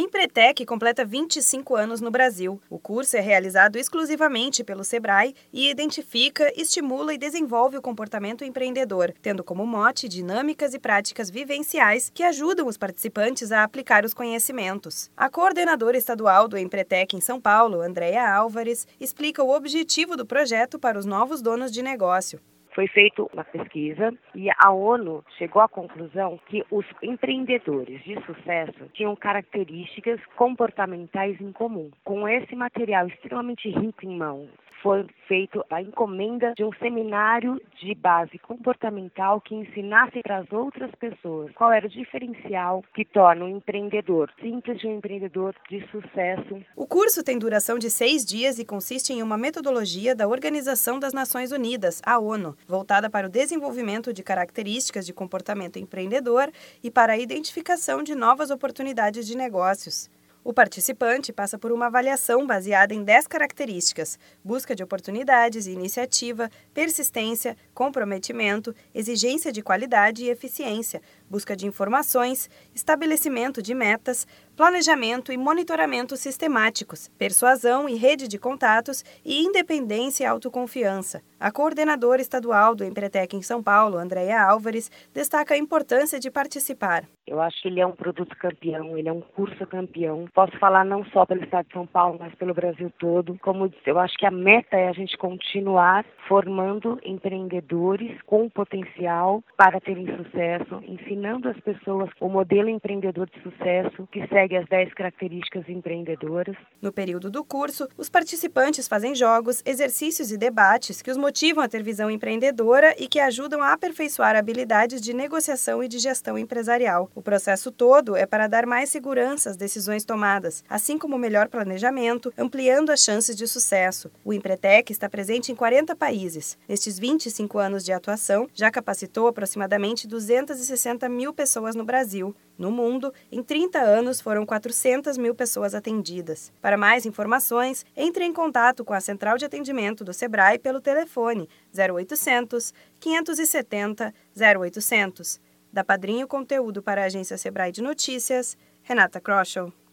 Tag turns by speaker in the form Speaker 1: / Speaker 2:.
Speaker 1: Empretec completa 25 anos no Brasil. O curso é realizado exclusivamente pelo Sebrae e identifica, estimula e desenvolve o comportamento empreendedor, tendo como mote dinâmicas e práticas vivenciais que ajudam os participantes a aplicar os conhecimentos. A coordenadora estadual do Empretec em São Paulo, Andréa Álvares, explica o objetivo do projeto para os novos donos de negócio
Speaker 2: foi feita uma pesquisa e a ONU chegou à conclusão que os empreendedores de sucesso tinham características comportamentais em comum. Com esse material extremamente rico em mãos, foi feito a encomenda de um seminário de base comportamental que ensinasse para as outras pessoas qual era o diferencial que torna um empreendedor simples de um empreendedor de sucesso.
Speaker 1: O curso tem duração de seis dias e consiste em uma metodologia da Organização das Nações Unidas, a ONU, voltada para o desenvolvimento de características de comportamento empreendedor e para a identificação de novas oportunidades de negócios. O participante passa por uma avaliação baseada em 10 características: busca de oportunidades, iniciativa, persistência, comprometimento, exigência de qualidade e eficiência, busca de informações, estabelecimento de metas, planejamento e monitoramento sistemáticos, persuasão e rede de contatos e independência e autoconfiança. A coordenadora estadual do Empretec em São Paulo, Andréia Álvares, destaca a importância de participar.
Speaker 2: Eu acho que ele é um produto campeão, ele é um curso campeão. Posso falar não só pelo estado de São Paulo, mas pelo Brasil todo. Como eu acho que a meta é a gente continuar formando empreendedores com potencial para terem sucesso, ensinando as pessoas o modelo empreendedor de sucesso que segue segue as 10 características empreendedoras.
Speaker 1: No período do curso, os participantes fazem jogos, exercícios e debates que os motivam a ter visão empreendedora e que ajudam a aperfeiçoar habilidades de negociação e de gestão empresarial. O processo todo é para dar mais segurança às decisões tomadas, assim como melhor planejamento, ampliando as chances de sucesso. O Empretec está presente em 40 países. Nestes 25 anos de atuação, já capacitou aproximadamente 260 mil pessoas no Brasil. No mundo, em 30 anos foram 400 mil pessoas atendidas. Para mais informações, entre em contato com a central de atendimento do Sebrae pelo telefone 0800 570 0800. Da Padrinho Conteúdo para a agência Sebrae de Notícias, Renata Kroschel.